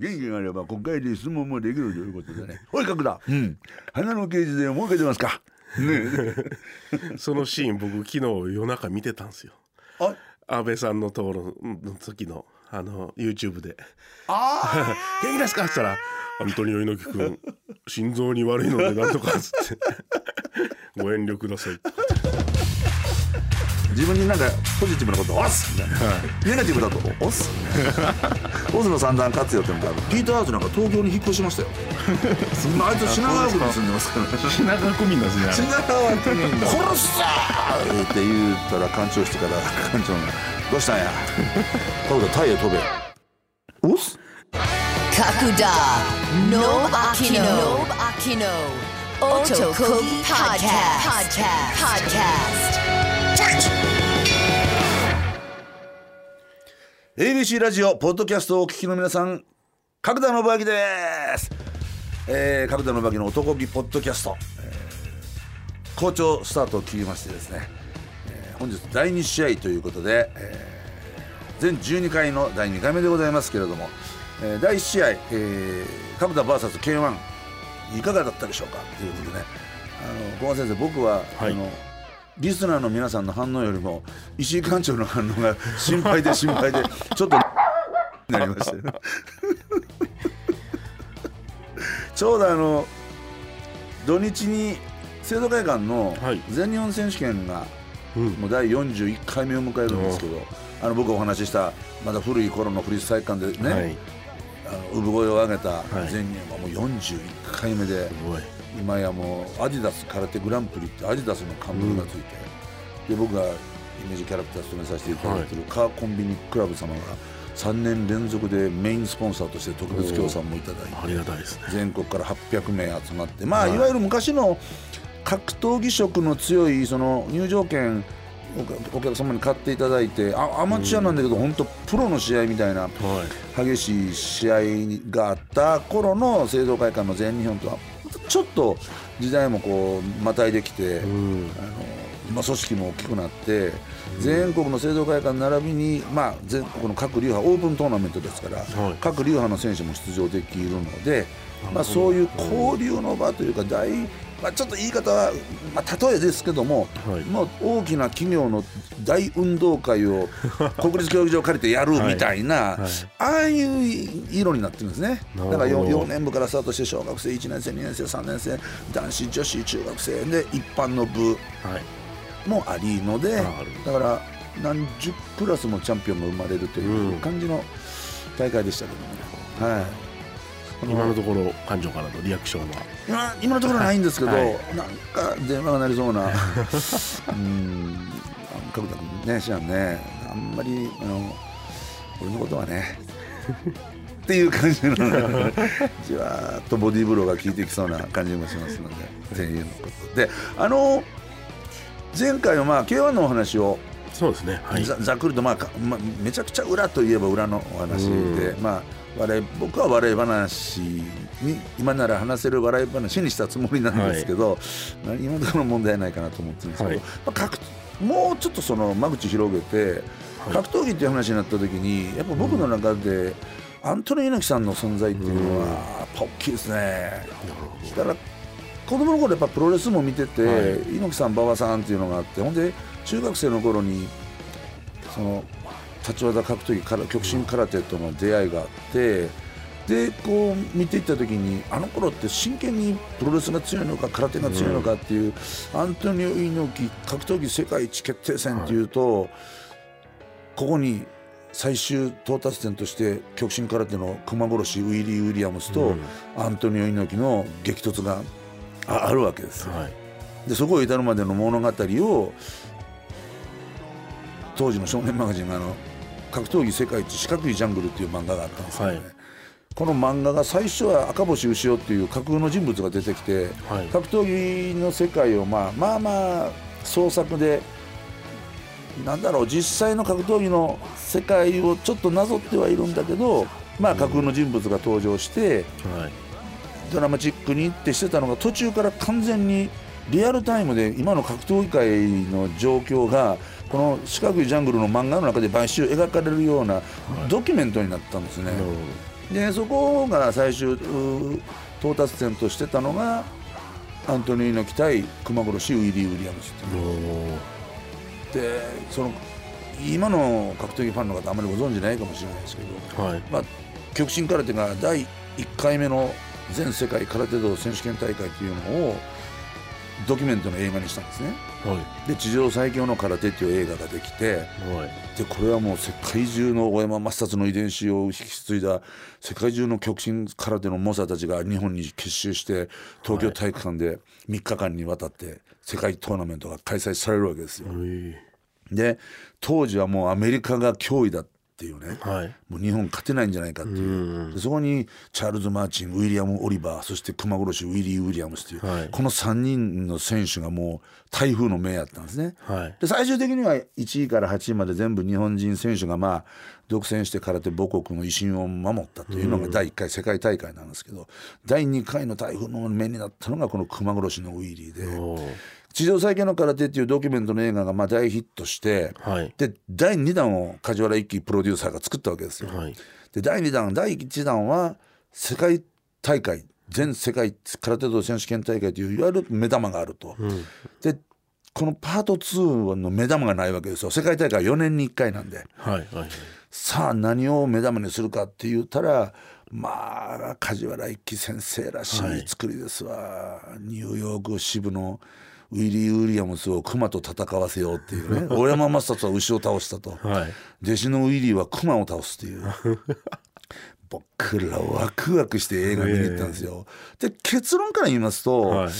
元気があれば国会で質問もできるということでね。おい角田、うん、花の刑事で儲けてますか。ね そのシーン僕昨日夜中見てたんですよ。あ。安倍さんの討論の時のあの YouTube で。あ「元気ですか?」って言ったら「アントニオ猪木君心臓に悪いのでなんとか」っつって「ご遠慮ください」って自分になんかポジティブなことを押すみたい。な、ネガティブだと押す。オズの三段活用ってのがあるピーター・アウトなんか東京に引っ越しましたよ。今あいつ品川区に住んでますから品川区民なんですね。品川区民殺すぞーって言ったら館長室から。館長が「どうしたんや？角田タイへ飛べ」押す。Kakuda, no Akino, no Akino, Otokogi Podcast, Podcast, Podcast. ABC ラジオポッドキャストをお聞きの皆さん角田信明です、えー、角田信明の男気ポッドキャスト、えー好調スタートを切りましてですね、えー本日第2試合ということで、えー全12回の第2回目でございますけれども、えー第1試合、えー、角田 VSK1 いかがだったでしょうか？ということでね。あの小川先生僕は、はい。あのリスナーの皆さんの反応よりも石井館長の反応が心配で心配で ちょっとなりましたよ。ちょうどあの土日に生徒会館のはい。全日本選手権がうん。もう第41回目を迎えるんですけど、あの僕お話ししたまだ古い頃のフリース体育館でね、はい。あの産声を上げたはい。全日本はもう41回目で、今やもうアディダス空手グランプリってアディダスの冠がついて、で僕がイメージキャラクター務めさせていただいてるカーコンビニクラブ様が3年連続でメインスポンサーとして特別協賛もいただいてありがたいですね。全国から800名集まってまあ、はい。い、わゆる昔の格闘技色の強いその入場券おお客様に買っていただいてあアマチュアなんだけど本当プロの試合みたいなはい。激しい試合があった頃の製造会館の全日本とはちょっと時代もこうまたいできて、うん。あの今組織も大きくなって、全国の製造会館並びに、まあ、全国の各流派オープントーナメントですから、はい。各流派の選手も出場できるので、まあ、そういう交流の場というか大、まあ、ちょっと言い方は、まあ、例えですけども、はい。まあ、大きな企業の大運動会を 国立競技場を借りてやるみたいな、はい。ああいう色になってるんですね。だから 4, 4年部からスタートして小学生1年生2年生3年生男子女子中学生で一般の部はい。もありのでだから何十クラスもチャンピオンが生まれるという感じの大会でしたけどもね、はい今のところ館長からのリアクションは。今今のところはないんですけど、はい。なんか電話が鳴りそうな。うーん。角田君ね知らんね。あんまりあの俺のことはねっていう感じのじわーっとボディーブローが効いてきそうな感じもしますのでっていうことで。あの前回はまあ K1 のお話をそうですね。はい。ざざっくりと、まあかまあ、めちゃくちゃ裏といえば裏のお話で、まあ、笑い僕は笑い話に今なら話せる笑い話にしたつもりなんですけど、まあ今のところ問題ないかなと思ってるんですけど、はい。まあ、格もうちょっとその間口広げて、はい。格闘技っていう話になった時にやっぱ僕の中で、アントニオ猪木さんの存在っていうのはやっぱ大きいですね。だから子供の頃やっぱプロレスも見てて、はい。猪木さん馬場さんっていうのがあってほんで中学生の頃にその立ち技格闘技から極真空手との出会いがあってでこう見ていった時にあの頃って真剣にプロレスが強いのか空手が強いのかっていう、アントニオ猪木格闘技世界一決定戦っていうと、ここに最終到達点として極真空手の熊殺しウィリー・ウィリアムスと、うん。アントニオ猪木の激突がああるわけですはい。でそこへ至るまでの物語を当時の少年マガジンがあの格闘技世界一四角いジャングルっていう漫画があったんですけどね、はい。この漫画が最初は赤星牛尾っていう架空の人物が出てきて、はい。格闘技の世界をまあまあまあ創作でなんだろう実際の格闘技の世界をちょっとなぞってはいるんだけどまあ架空の人物が登場して、はい。ドラマチックにってしてたのが途中から完全にリアルタイムで今の格闘技界の状況がこの四角いジャングルの漫画の中で毎週描かれるようなドキュメントになったんですね。でそこが最終う到達点としてたのがアントニー猪木対熊殺しウィリー・ウィリアムスっていう。おでその今の格闘技ファンの方あまりご存じないかもしれないですけど、ーはい。まあ、極真空手が第1回目の全世界空手道選手権大会というのをドキュメントの映画にしたんですね。はで地上最強の空手っていう映画ができていはい。でこれはもう世界中の大山抹殺の遺伝子を引き継いだ世界中の極真空手の猛者たちが日本に結集して東京体育館で3日間にわたって世界トーナメントが開催されるわけですよ。はい。で当時はもうアメリカが脅威だっていうね。はい。もう日本勝てないんじゃないかっていう。でそこにチャールズ・マーチンウィリアム・オリバーそして熊殺しウィリー・ウィリアムスという、はい。この3人の選手がもう台風の目やったんですね。はい。で最終的には1位から8位まで全部日本人選手がまあ独占して空手母国の威信を守ったというのが第1回世界大会なんですけど第2回の台風の目になったのがこの熊殺しのウィリーで地上最強の空手っていうドキュメントの映画がまあ大ヒットしてはい。で第2弾を梶原一騎プロデューサーが作ったわけですよ。はい。で第2弾第1弾は世界大会全世界空手道選手権大会といういわゆる目玉があると。でこのパート2の目玉がないわけですよ。世界大会4年に1回なんで。はいはい。さあ何を目玉にするかって言ったらまあ梶原一騎先生らしい作りですわ、ニューヨーク支部のウィリー・ウィリアムスを熊と戦わせようっていうね。大山抹殺は牛を倒したと。はい。弟子のウィリーはクマを倒すっていう。僕らワクワクして映画見に行ったんですよ。で結論から言いますと、はい。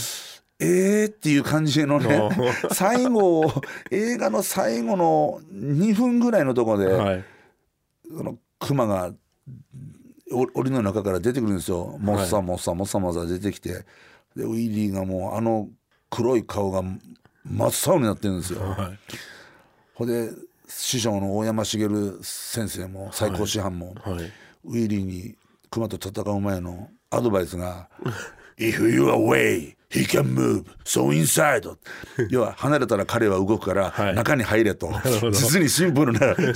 えーっていう感じのね最後映画の最後の2分ぐらいのところで、はい。そのクマがお檻の中から出てくるんですよ。もっさもっさもっさもっさ出てきて。でウィリーがもうあの黒い顔が真っ青になってるんですよ。はい。ほんで師匠の大山茂先生も最高師範も、はい。ウィリーに熊と戦う前のアドバイスが「If you are away he can move so inside」要は離れたら彼は動くからはい。中に入れと、実にシンプルな 指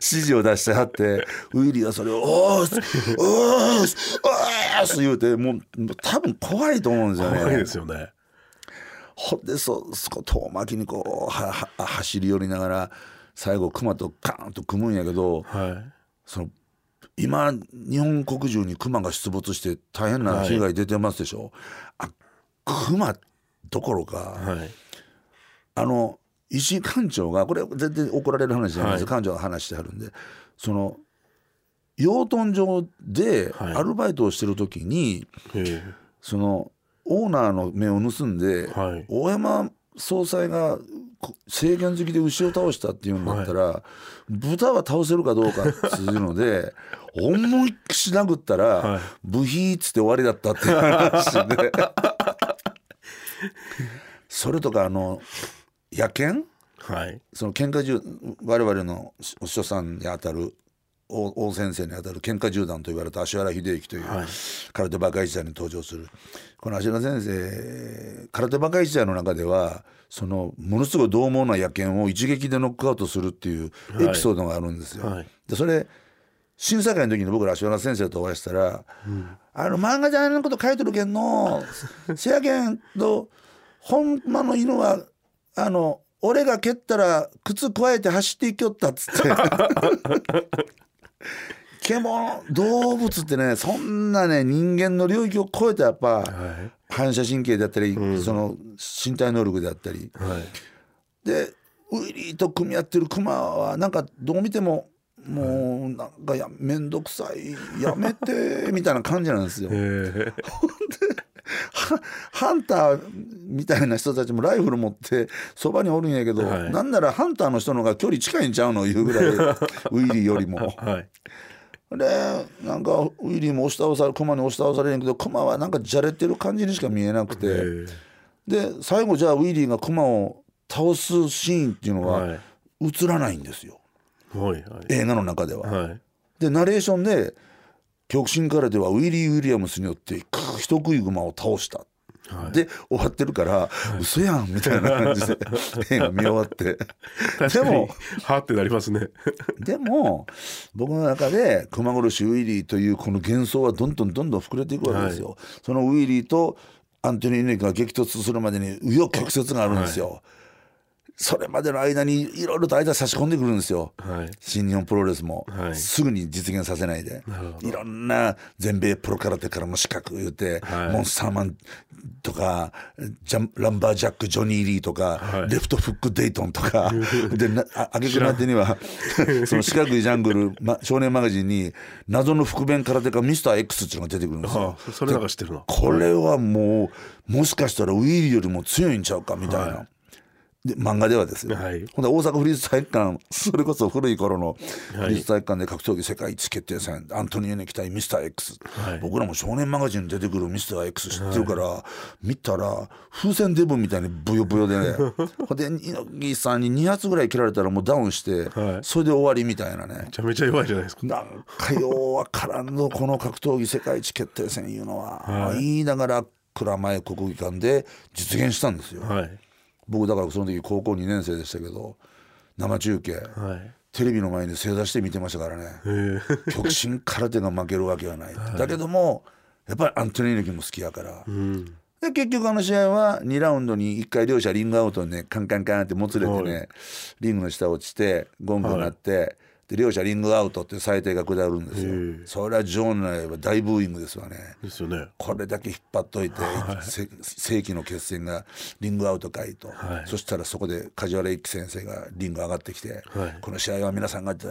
示を出してはってウィリーはそれを「おーすおーすおーす」言うてもう多分怖いと思うんですよね。怖いですよねほんでそそこ遠巻きにこうはは走り寄りながら最後熊とカーンと組むんやけどはい。その今日本国中に熊が出没して大変な被害出てますでしょ、あ熊どころか、はい。あの石井館長がこれ全然怒られる話じゃないです、はい。館長が話してはるんで。その養豚場ではい。アルバイトをしてる時に、え。そのオーナーの目を盗んで、はい。大山総裁がこ制限好きで牛を倒したっていうんだったら、豚は倒せるかどうかっていうので 思いっきし殴ったら、はい。ブヒーっつって終わりだったっていう話で。それとかあの野犬？えはい。その喧嘩銃我々のお師匠さんにあたる大大先生にあたる喧嘩銃団と言われた芦原秀之という、はい。空手バカ一代に登場する。この芦原先生空手バカ一代の中ではそのものすごい獰猛な野犬を一撃でノックアウトするっていうエピソードがあるんですよ。はい。でそれ審査会の時に僕ら芦原先生とお会いしたら「あの漫画じゃあれのこと書いてるけんのせやけんとほんまの犬はあの俺が蹴ったら靴加えて走っていきよった」っつって。獣動物ってねそんなね人間の領域を超えてやっぱはい。反射神経であったり、その身体能力であったり。はい。でウィリーと組み合ってるクマはなんかどう見てももうなんかや面倒くさいやめてみたいな感じなんですよ。ええは ハンターみたいな人たちもライフル持ってそばにおるんやけど、はい。なんならハンターの人の方が距離近いんちゃうのいうぐらい ウィリーよりも。はい。でなんかウィリーも押し倒されクマに押し倒されるんやけどクマはなんかじゃれてる感じにしか見えなくて、え。で最後じゃあウィリーがクマを倒すシーンっていうのえははい。映らないんですよ。はいはい。映画の中では。はい。でナレーションで極真からではウィリー・ウィリアムスによってく人食いグマを倒した。で終わってるから、嘘やんみたいな感じで 映画見終わって。でもはってなりますね。でも僕の中で熊殺しウィリーというこの幻想はどんどんどんどん膨れていくわけですよ、そのウィリーとアントニー猪木が激突するまでに紆余曲折があるんですよ、それまでの間にいろいろと間差し込んでくるんですよ、はい。新日本プロレスも、はい。すぐに実現させないで。いろんな全米プロ空手からの資格言って、はい。モンスターマンとかジャンランバージャックジョニー・リーとか、はい。レフトフック・デイトンとか でなあ挙句の果てにはその四角いジャングル、ま、少年マガジンに謎の覆面空手家ミスター X っていうのが出てくるんですよ。ああそれこれはもうもしかしたらウィーリーよりも強いんちゃうかみたいな、はで漫画ではですよ、はい。ほんで大阪府立体育館それこそ古い頃のはい。府立体育館で格闘技世界一決定戦、アントニオ猪木対ミスター X、はい。僕らも少年マガジンに出てくるミスター X 知ってるから、見たら風船デブみたいにブヨブヨでね ほんで猪木さんに2発ぐらい切られたらもうダウンして、はい。それで終わりみたいなね。めちゃめちゃ弱いじゃないですか。なんかようわからんのこの格闘技世界一決定戦いうのは、はい。言いながら蔵前国技館で実現したんですよ、はい僕だからその時高校2年生でしたけど生中継、はい。テレビの前に正座して見てましたからね。ええ。極真空手が負けるわけはない、だけどもやっぱりアントニオ猪木も好きやから、うん。で結局あの試合は2ラウンドに1回両者リングアウトにねカンカンカンってもつれてね、はリングの下落ちてゴングになって、で両者リングアウトっていう裁定が下るんですよ。それは場内は大ブーイングですわね。ですよね。これだけ引っ張っといて、せ世紀の決戦がリングアウトかいと、はい。そしたらそこで梶原一騎先生がリング上がってきて、はい。この試合は皆さんがた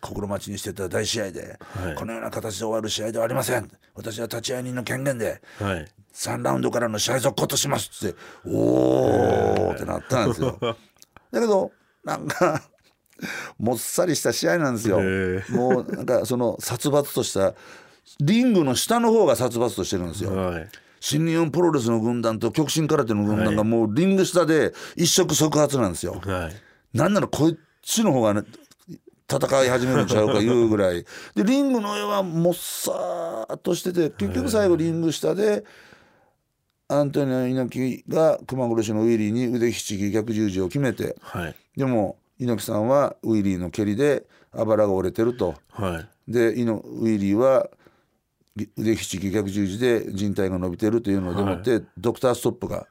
心待ちにしてた大試合で、はい。このような形で終わる試合ではありません。私は立ち会い人の権限ではい。3ラウンドからの試合続行としますっておーってなったんですよ。だけどなんか もっさりした試合なんですよ。へもうなんかその殺伐としたリングの下の方が殺伐としてるんですよ。はい。新日本プロレスの軍団と極真空手の軍団がもうリング下で一触即発なんですよ。はい。なんならこっちの方がね戦い始めるんちゃうかいうぐらい。でリングの上はもっさーっとしてて結局最後リング下でアントニオ猪木が熊殺しのウィリーに腕ひしぎ逆十字を決めてはい。でも猪木さんはウィリーの蹴りであばらが折れてると。はい。でウィリーはぎ腕ひしぎ逆十字で人体が伸びてるというのでもって、ドクターストップが。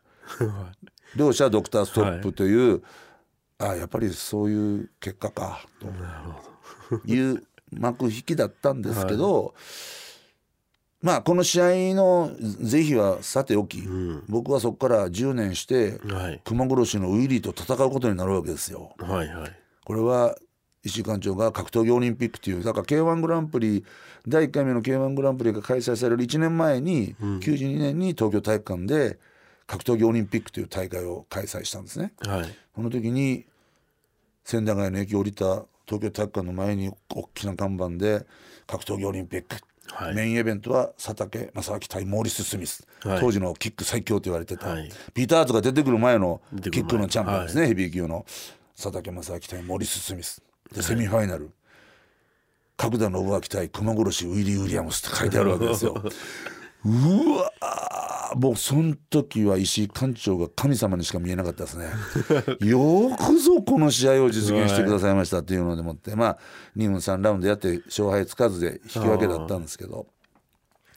両者ドクターストップという、あやっぱりそういう結果かという幕引きだったんですけど、まあこの試合の是非はさておき、ん。僕はそこから10年してはい。熊殺しのウィリーと戦うことになるわけですよ。はいはい。これは石井館長が格闘技オリンピックというだから k 1グランプリ第1回目の k 1グランプリが開催される1年前に、92年に東京体育館で格闘技オリンピックという大会を開催したんですね。はい。この時に千駄ヶ谷の駅を降りた東京体育館の前に大きな看板で格闘技オリンピック、はい。メインイベントは佐竹正明対モーリス・スミス、はい。当時のキック最強と言われてた、はい。ピーター・アーツが出てくる前のキックのチャンピオンですね、ヘビー級の佐竹正明対モーリス・スミス。でセミファイナル、角田信明対熊殺しウィリー・ウィリアムスって書いてあるわけですよ。うわーもうその時は石井館長が神様にしか見えなかったですね。よくぞこの試合を実現してくださいましたっていうのでもって、まあ2分3ラウンドやって勝敗つかずで引き分けだったんですけど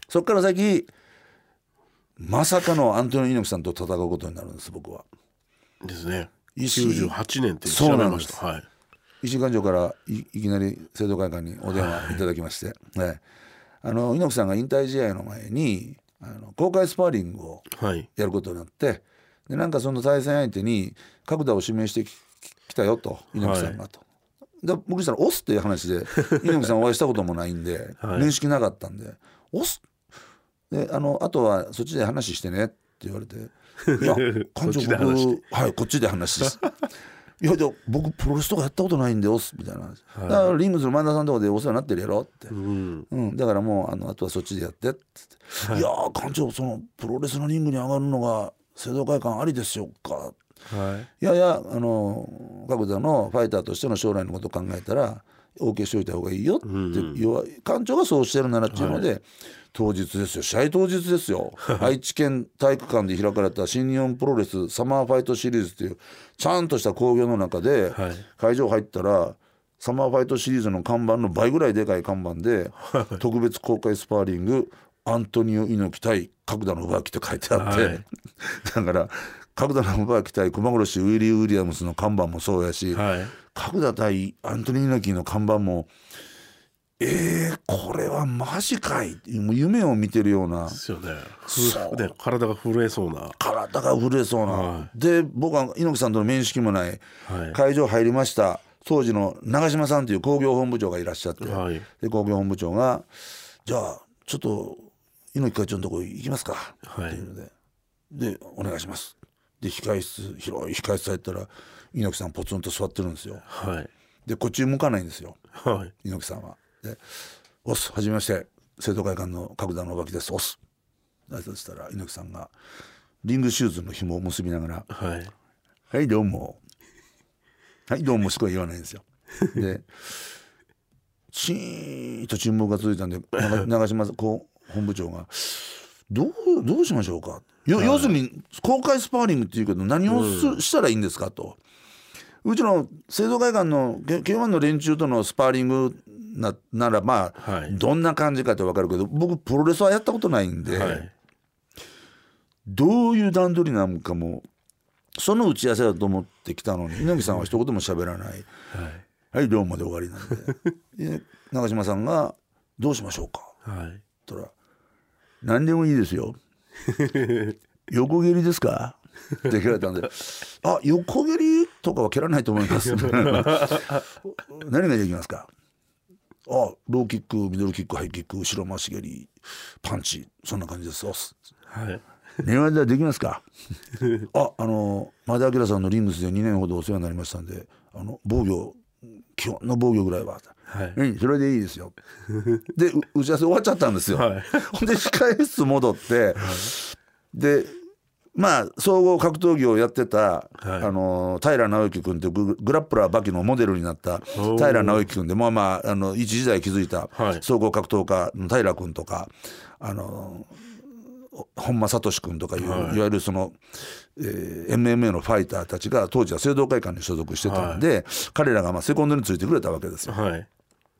そこから先まさかのアントニオ猪木さんと戦うことになるんです僕は。ですね。石井98年って調べました。はい。石井館長からいいきなり生徒会館にお電話いただきまして、はい。あの猪木さんが引退試合の前にあの公開スパーリングをはい。やることになってでなんかその対戦相手に角田を指名してききたよと猪木さんがと。で僕したら「押す」っていう話で 猪木さんお会いしたこともないんで、はい。面識なかったんで「押す」であのあとはそっちで話してねって言われて「いや館長こっちで話し僕はいこっちで話して」いやでも僕プロレスとかやったことないんで押すみたいな話、だからリングズの前田さんとこでお世話になってるやろって、うん。うん、だからもうあのあとはそっちでやってって。言って、い、やー館長そのプロレスのリングに上がるのが聖堂会館ありですよか。はい。いやいやあの角田のファイターとしての将来のことを考えたら OK しておいた方がいいよって、要は館長がそうしてるならっていうので、当日ですよ。試合当日ですよ。愛知県体育館で開かれた新日本プロレスサマーファイトシリーズっていうちゃんとした興行の中で、はい。会場入ったらサマーファイトシリーズの看板の倍ぐらいでかい看板で特別公開スパーリングアントニオ猪木対角田信朗って書いてあって、はい。だから角田信朗対熊殺しウィリー・ウィリアムスの看板もそうやし、はい。角田対アントニオ猪木の看板もえー、これはマジかい。もう夢を見てるような。ですよね。そう。ふね体が震えそうな。体が震えそうな、はで僕は猪木さんとの面識もない、はい。会場入りました。当時の長嶋さんという工業本部長がいらっしゃって、はい。で工業本部長が「じゃあちょっと猪木会長のところ行きますか」はい。っていうので「でお願いします」で控室広い控室入ったら猪木さんポツンと座ってるんですよ。はい。でこっち向かないんですよ。はい。猪木さんは。で「おっすはじめまして。生徒会館の角田のおばきです。おっす」挨拶したら猪木さんがリングシューズの紐を結びながらはい「はいどうも」「はいどうも」しか言わないんですよ。でチーンと沈黙が続いたんで長 長嶋こう本部長が「どうどうしましょうか」よ要するに公開スパーリングっていうけど何をす、したらいいんですかと。うちの生徒会館の K1 の連中とのスパーリングなならまあ、はい。どんな感じかって分かるけど僕プロレスはやったことないんで、はい。どういう段取りなのかもその打ち合わせだと思ってきたのに猪木さんは一言も喋らない。はい「はい両まで終わり」なんで。で長嶋さんが「どうしましょうか?」はい。ったら「何でもいいですよ」「横蹴りですか?」って聞かれたんで「あ横蹴りとかは蹴らないと思います」何ができますか？あローキックミドルキックハイキック後ろ回し蹴りパンチそんな感じです。はい。寝技はできますか？ああの前田明さんのリングスで2年ほどお世話になりましたんであの防御基本の防御ぐらいは。はい。うんそれでいいですよ。でう打ち合わせ終わっちゃったんですよ、はい。ほんで控え室戻って、でまあ総合格闘技をやってた、はい。あの平直之君っていうググラップラーバキのモデルになった平直之君でまあまああの一時代築いたはい。総合格闘家の平君とかあの本間聡君とかいう、はい。い、わゆるその、えー MMA のファイターたちが当時は聖堂会館に所属してたんで、彼らがまあセコンドについてくれたわけですよ。はい。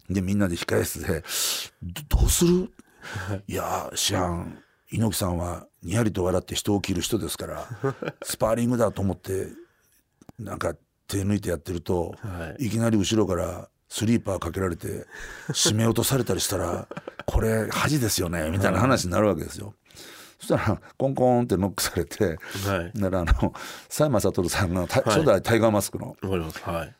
でみんなで控え室で「どどうする？いや知らん。猪木さんはにやりと笑って人を切る人ですから スパーリングだと思ってなんか手抜いてやってると、、はいきなり後ろからスリーパーかけられて締め落とされたりしたらこれ恥ですよねみたいな話になるわけですよ。そしたらコンコンってノックされて、はい。ならあの佐山悟さんがた初代タイガーマスクの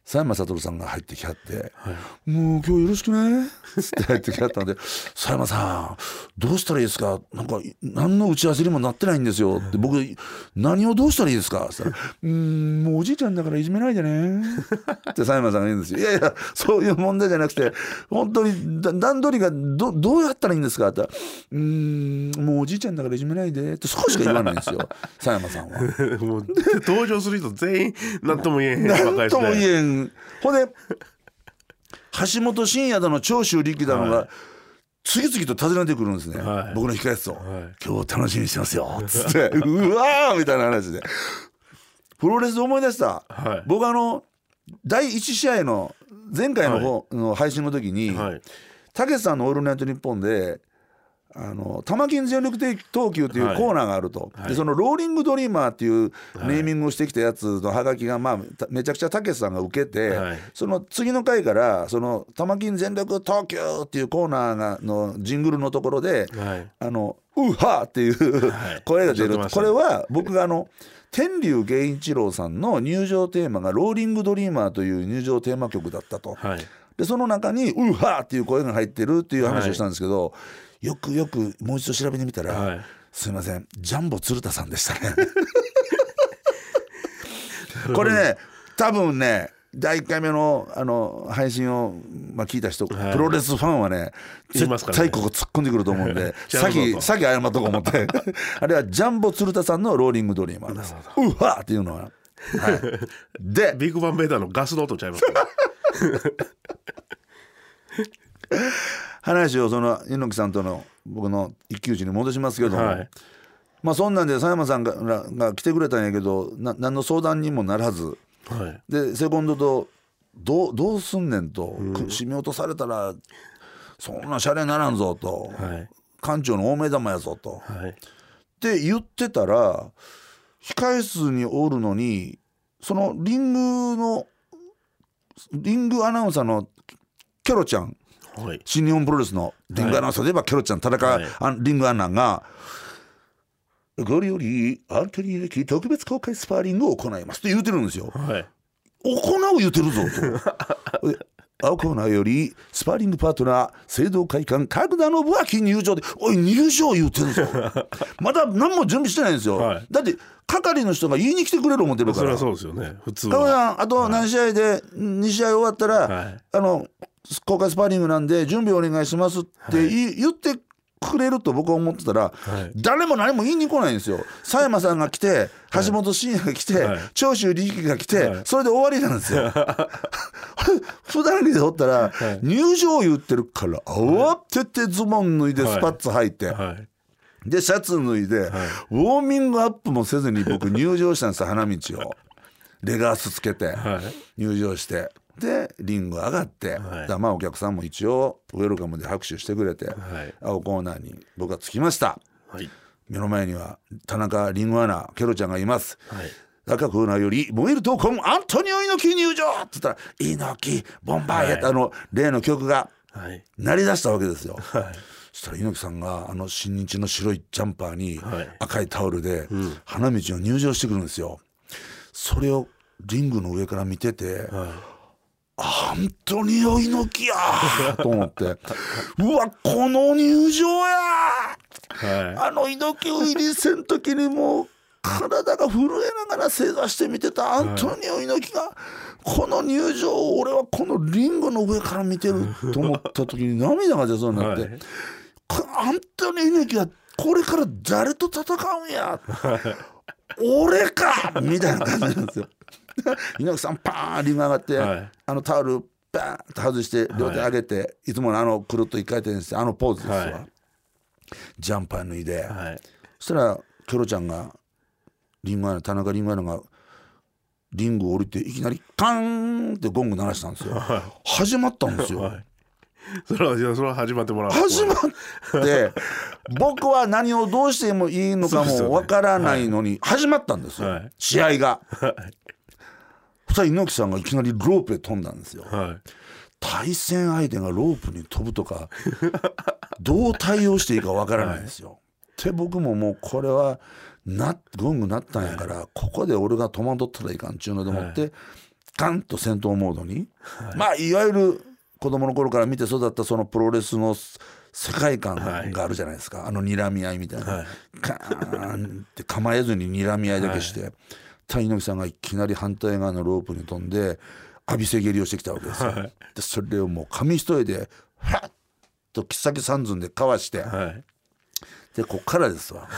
佐山悟さんが入ってきはってはい「もう今日よろしくね」つって入ってきはったんで「佐山さんどうしたらいいですか？なんか何の打ち合わせにもなってないんですよ」って僕「何をどうしたらいいですか?」っったら「うーんもうおじいちゃんだからいじめないでね」って佐山さんが言うんですよ。いやいやそういう問題じゃなくて本当にだ段取りがどどうやったらいいんですか?」って言ったら「うーんもうおじいちゃんだからいじめないで」ってそこしか言わないんですよ。佐山さんは。もう登場する人全員何とも言えへんなんとも言ええん。ほんで橋本真也だの長州力だのはが次々と訪ねてくるんですね、はい。僕の控え室を、はい。今日楽しみにしてますよ」つって「うわー!」みたいな話で。プロレスで思い出した、はい。僕あの第1試合の前回の方の配信の時に、はい。たけしさんの「オールナイトニッポン」であの玉金全力投球っていうはい。コーナーがあると、はい。でそのローリングドリーマーっていうネーミングをしてきたやつのハガキが、まあ、ためちゃくちゃたけしさんが受けて、はい。その次の回からその玉金全力投球っていうコーナーがのジングルのところではい「あのうは!」っていうはい。声が出る、これは僕があの天竜源一郎さんの入場テーマが「ローリングドリーマー」という入場テーマ曲だったと。はい。でその中に「うは!」っていう声が入ってるっていう話をしたんですけど、よくよくもう一度調べてみたら、はい。すいません。ジャンボ鶴田さんでしたね。これね多分ね第1回目のあの配信を、まあ、聞いた人、はい。プロレスファンはね絶対ここ突っ込んでくると思うんで 先先謝っとこう思って。あれはジャンボ鶴田さんのローリングドリーマーです。うわっていうのは、はい、でビッグバンベーダーのガスの音ちゃいますか？話をその猪木さんとの僕の一騎打ちに戻しますけども、はい。まあそんなんで佐山さんががが来てくれたんやけどな何の相談にもならず。はい。でセコンドとどうどうすんねんと、く締め落とされたらそんなシャレにならんぞと、はい。館長の大目玉やぞと。はい。って言ってたら控え室におるのにそのリングのリングアナウンサーのキョロちゃんはい。新日本プロレスのリングアナウンサーとい。えばキョロちゃん田中、はい。あリングアナが「これよりアントニー特別公開スパーリングを行います」って言うてるんですよ。はい。行う言うてるぞと。で青コーナーよりスパーリングパートナー聖堂会館角田信明入場でおい入場言うてるぞ。まだ何も準備してないんですよ、はい。だって係の人が言いに来てくれる思ってるから。それはそうですよね普通は。あと何試合で2試合終わったら、はい。あの公開スパーリングなんで準備お願いしますって言,、言ってくれると僕は思ってたら、はい。誰も何も言いに来ないんですよ。佐山さんが来て橋本真也が来て、はい。長州力が来て、はい。それで終わりなんですよ。普段着でおったら、入場言ってるから慌ててズボン脱いでスパッツ履いて、はい。でシャツ脱いで、ウォーミングアップもせずに僕入場したんですよ花道を。レガースつけて、はい。入場してでリング上がって、はい。だまあお客さんも一応ウェルカムで拍手してくれて、はい。青コーナーに僕は着きました。はい。目の前には田中リングアナケロちゃんがいます、はい。赤コーナーより燃える闘魂アントニオ猪木入場って言ったら「猪木ボンバーヘッド」はい。あの例の曲がはい。鳴り出したわけですよ。はい。そしたら猪木さんがあの新日の白いジャンパーにはい。赤いタオルで花道を入場してくるんですよ。それをリングの上から見てて、はアントニオ猪木や。ー と思って。うわこの入場や。い。はあの猪木入り戦の時にもう体が震えながら正座して見てたアントニオ猪木が、この入場を俺はこのリングの上から見てると思った時に涙が出そうになって、はい。こアントニオ猪木はこれから誰と戦うんや。俺かみたいな感じなんですよ。猪木さんパーンリング上がって、はい。あのタオルバーンと外して両手上げて、い、つものあのくるっと一回転してあのポーズですわ、はい。ジャンパー脱いで、いはい。そしたらキョロちゃんがリンゴアナ田中リンゴアナがリングを降りていきなりカーンってゴング鳴らしたんですよ、始まったんですよ、はい。それはじゃあそれは始まってもらう。始まって僕は何をどうしてもいいのかもわからないのに始まったんですよ、はい。試合が。そしたら猪木さんがいきなりロープで飛んだんですよ。はい。対戦相手がロープに飛ぶとか どう対応していいかわからないんですよ。で僕ももうこれはなゴングなったんやから、ここで俺が戸惑ったらいかんっちゅうのでもって、ガンと戦闘モードに、まあいわゆる子供の頃から見て育ったそのプロレスの世界観があるじゃないですか、あの睨み合いみたいな、はい。ガーンって構えずに睨み合いだけして、タイ猪木さんがいきなり反対側のロープに飛んで浴びせ蹴りをしてきたわけですよ。でそれをもう紙一重でファッと切っ先三寸でかわして、はいでこっからですわ。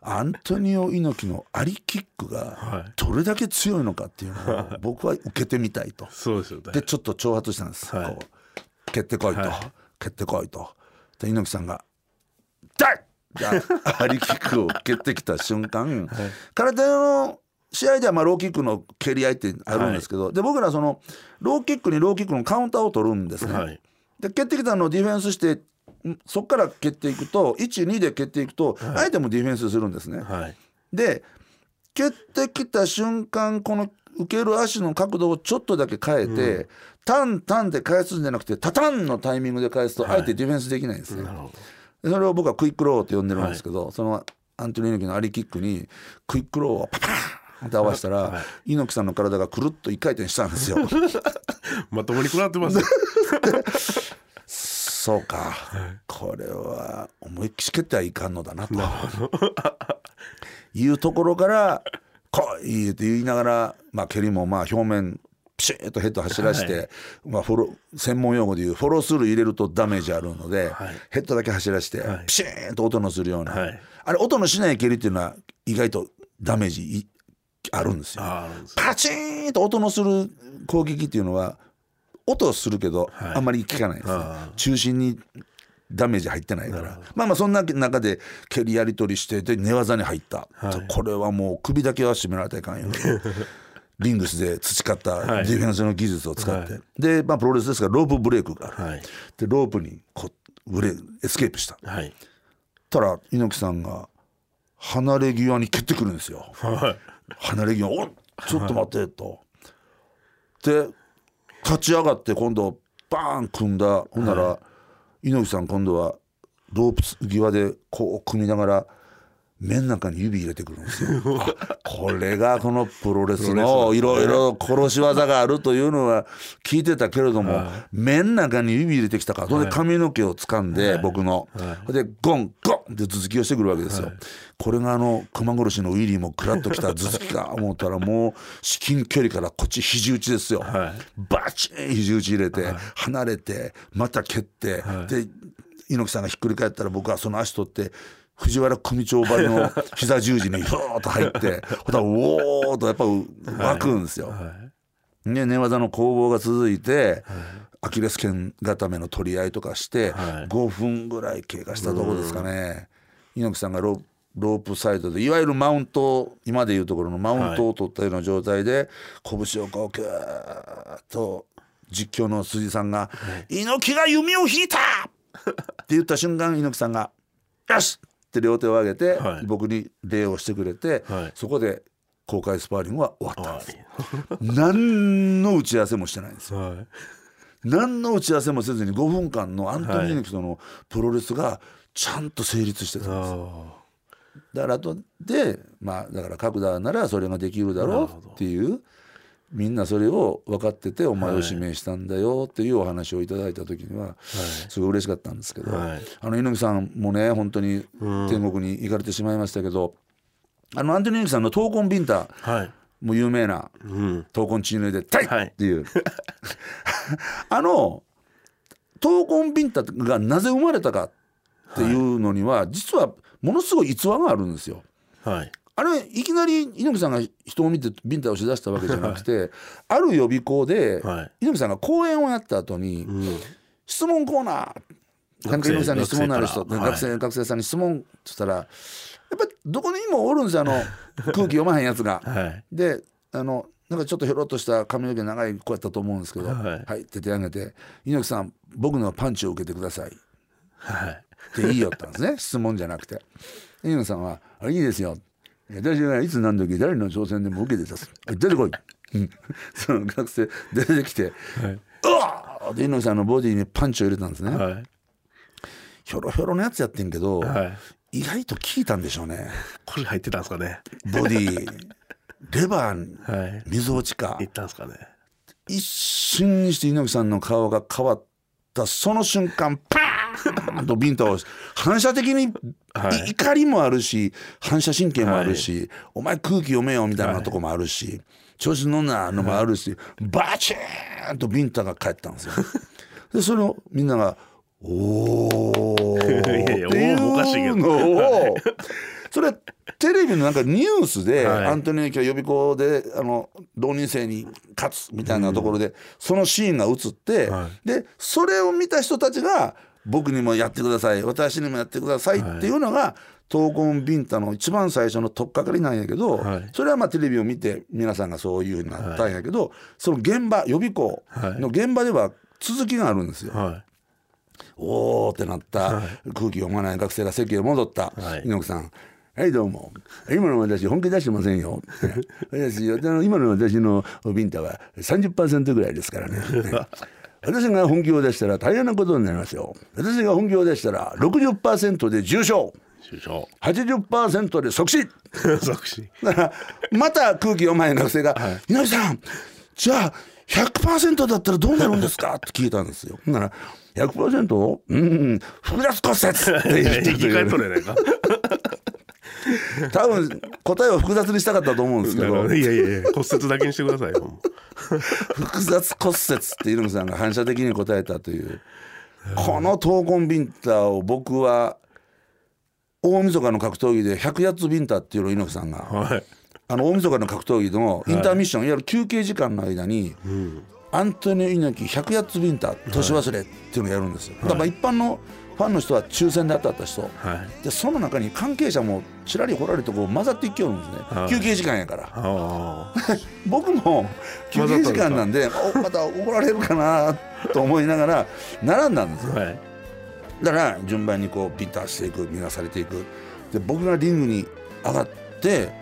アントニオ猪木のアリキックがはいどれだけ強いのかっていうのを僕は受けてみたいと。そうですよねでちょっと挑発したんです。はいこう蹴ってこいと、はい蹴ってこいと。で猪木さんが「ダッ!」じゃあアリキックを蹴ってきた瞬間、空手の試合ではまあローキックの蹴り合いってあるんですけど、で僕らそのローキックにローキックのカウンターを取るんですね。はい。で蹴ってきたのをディフェンスしてんそこから蹴っていくと12で蹴っていくと相手もディフェンスするんですね。はい。で蹴ってきた瞬間この受ける足の角度をちょっとだけ変えて、タンタンで返すんじゃなくてタタンのタイミングで返すと相手ディフェンスできないんですね。なるほでそれを僕はクイックローって呼んでるんですけど、そのアントニオ猪木のアリキックにクイックローをパパーンって合わせたら、猪木さんの体がくるっと一回転したんですよ。ど まともに食らってます そうか、これは思いっきし蹴ってはいかんのだなと。いうところから「来い!」って言いながら、まあ、蹴りもまあ表面ピシッとヘッド走らして、まあ、フォロ専門用語でいうフォロースルー入れるとダメージあるので、はい。ヘッドだけ走らして、はい。ピシッと音のするような、はい。あれ音のしない蹴りっていうのは意外とダメージいあるんですよ。パチーンと音のする攻撃っていうのは音するけど、はい。あんまり効かないですね。あ中心にダメージ入ってないから。まあまあそんな中で蹴りやり取りしてで寝技に入った、はい。これはもう首だけは絞められたらいかんよ リングスで培ったはい。ディフェンスの技術を使って、はい。で、まあ、プロレスですからロープブレイクがある、はい。でロープにこうブレエスケープした。はい。たら猪木さんが離れ際に蹴ってくるんですよ。はい。離れ際「おっちょっと待って」と。で立ち上がって今度バーン組んだ。ほんなら、猪木さん今度はロープ際でこう組みながら目の中に指入れてくるんですよ。あ これがこのプロレスのいろいろ殺し技があるというのは聞いてたけれども、目の中に指入れてきたからそれで髪の毛を掴んで、僕の、でゴンゴンって頭突きをしてくるわけですよ。これがあの熊殺しのウィリーもクラッときた頭突きか思ったらもう至近距離からこっち肘打ちですよ。はい。バチン肘打ち入れて、離れてまた蹴って、で猪木さんがひっくり返ったら僕はその足取って藤原組長張りの 膝十字にひょーっと入ってほたらうおーっとやっぱ湧くんですよ。で寝技の攻防が続いて、アキレス腱固めの取り合いとかして、はい5分ぐらい経過したとこですかね猪木さんがロロープサイドでいわゆるマウント今でいうところのマウントを取ったような状態で、拳をこうグーッと実況の辻さんが「猪木が弓を引いた!」って言った瞬間猪木さんが「よし!」って両手を上げて、はい。僕に礼をしてくれて、はい。そこで公開スパーリングは終わったんです。は 何の打ち合わせもしてないんですよ。何の打ち合わせもせずに5分間のアントニオ猪木とのプロレスがちゃんと成立してたんです、あ。だから後でまあだから角田ならそれができるだろうっていうみんなそれを分かっててお前を指名したんだよっていうお話をいただいた時にはすごい嬉しかったんですけど、はい。あの猪木さんもね本当に天国に行かれてしまいましたけど、あのアントニオ猪木さんの闘魂ビンタあはい。も有名なうん。闘魂血抜いで「タイ!」はい。っていう、あの闘魂ビンタがなぜ生まれたかっていうのには、実はものすごい逸話があるんですよ。はいあれいきなり猪木さんが人を見てビンタをしだしたわけじゃなくてある予備校で、はい。猪木さんが講演をやった後に、うん。質問コーナーなんか猪木さんに質問のある人学生学生学生さんに質問って言ったらやっぱりどこにもおるんですよあの空気読まへんやつが。はい。であのなんかちょっとひょろっとした髪の毛長い子やったと思うんですけど「ははいい」って手挙げて「猪木さん僕のパンチを受けてください」はい。って言いよったんですね。質問じゃなくて。猪木さんは「あいいですよ」私がいつ何時誰の挑戦でも受けてたす出てこい。うん。その学生出てきては「い。うわー!」で猪木さんのボディにパンチを入れたんですね、はい。ひょろひょろのやつやってんけど、はい。意外と効いたんでしょうね。これ入ってたんですかね。ボディ レバーにはい。溝落ちか。いったんですかね。一瞬にして猪木さんの顔が変わったその瞬間パーンとビンタを反射的に、はい。い怒りもあるし反射神経もあるし、お前空気読めよみたいなとこもあるし、調子乗んなのもあるし、バチーンとビンタが返ったんですよ。でそれをみんなが「おー」っていうのをそれテレビのなんかニュースで、はい。アントニオ猪木が予備校であの浪人生に勝つみたいなところで、そのシーンが映って、はでそれを見た人たちが僕にもやってください私にもやってくださいっていうのが、闘魂ビンタの一番最初の取っかかりなんやけど、はい。それはまあテレビを見て皆さんがそういうふうになったんやけど、その現場予備校の現場では続きがあるんですよ。はおーってなった、空気読まない学生が席へ戻った、はい。猪木さん「はいどうも。今の私本気出してませんよ」私今の私のビンタは30%ぐらいですからね 私が本気を出したら大変なことになりますよ。私が本気を出したら60%で重症。い首相80%で即死。即死。だからまた空気読まない学生が「猪木さんじゃあ100%だったらどうなるんですか?」って聞いたんですよ。なら「100%? うん複雑骨折」って言って生き返っとるやないか 多分答えを複雑にしたかったと思うんですけど。いやいやいや骨折だけにしてください 複雑骨折って猪木さんが反射的に答えたという。この闘魂ビンタを僕は大晦日の格闘技で100やつビンタっていうのを猪木さんが。うはい。あの大晦日の格闘技のインターミッション、い、わゆる休憩時間の間に、アントニオ猪木100やつビンタ年忘れっていうのをやるんですよ、だからまあ一般のファンの人は抽選で当たった人。はい。でその中に関係者もちらりほらりとこう混ざっていきよるんですね、はい。休憩時間やから。あ 僕も休憩時間なんでおまた怒られるかなと思いながら並んだんですよ。あはい。だから順番にこうピッターしていく見なされていく。で僕がリングに上がって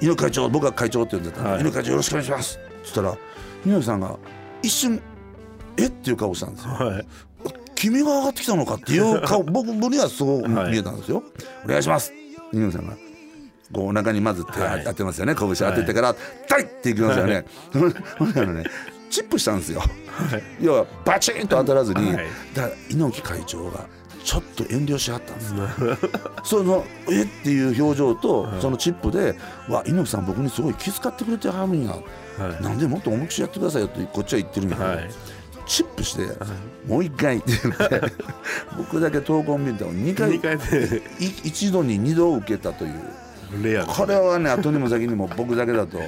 猪木会長僕が会長って呼んでたら、はい。猪木会長よろしくお願いします」っつったら猪木さんが一瞬「え？っ?」ていう顔したんですよ。はい君が上がってきたのかっていう顔 僕にはそうはい。見えたんですよ。お願いします。猪木さんが。こうお腹にまず手はい。当てますよね、拳当ててから「タイ!」っていきますよね。ほんであのねチップしたんですよ。要はバチンと当たらずに、はい。だから猪木会長がちょっと遠慮しはったんですよ。そのえ？っていう表情と、そのチップで「わ猪木さん僕にすごい気遣ってくれてはるんや、はい。なんでもっと重くしやってくださいよ」ってこっちは言ってるんやけど、はいチップして、もう一回。って言って僕だけ闘魂ビンタを2回二回で。い一度に2度受けたという。これはね後にも先にも僕だけだと。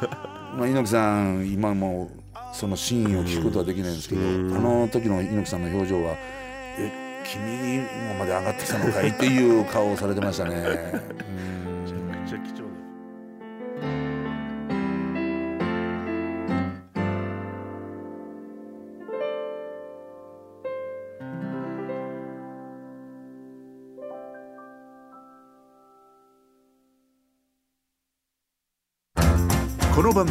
まあ猪木さん今もその真意を聞くことはできないんですけど、うん。あの時の猪木さんの表情は「え君今まで上がってきたのかい?」っていう顔をされてましたね。う ん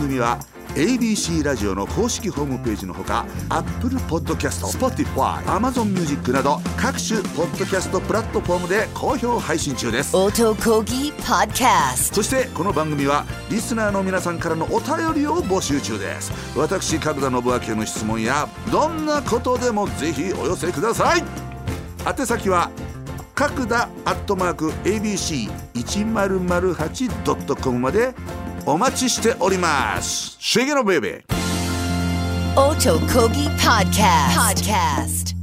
組は ABC ラジオの公式ホームページのほか Apple Podcast、Spotify、Amazon Music など各種ポッドキャストプラットフォームで好評配信中です。Otokogi Podcast. そしてこの番組はリスナーの皆さんからのお便りを募集中です。私角田信明への質問やどんなことでもぜひお寄せください。宛先は角田アットマーク ABC1008.com までお待ちしております。シゲのベイビー。オートコギポッドキャスト。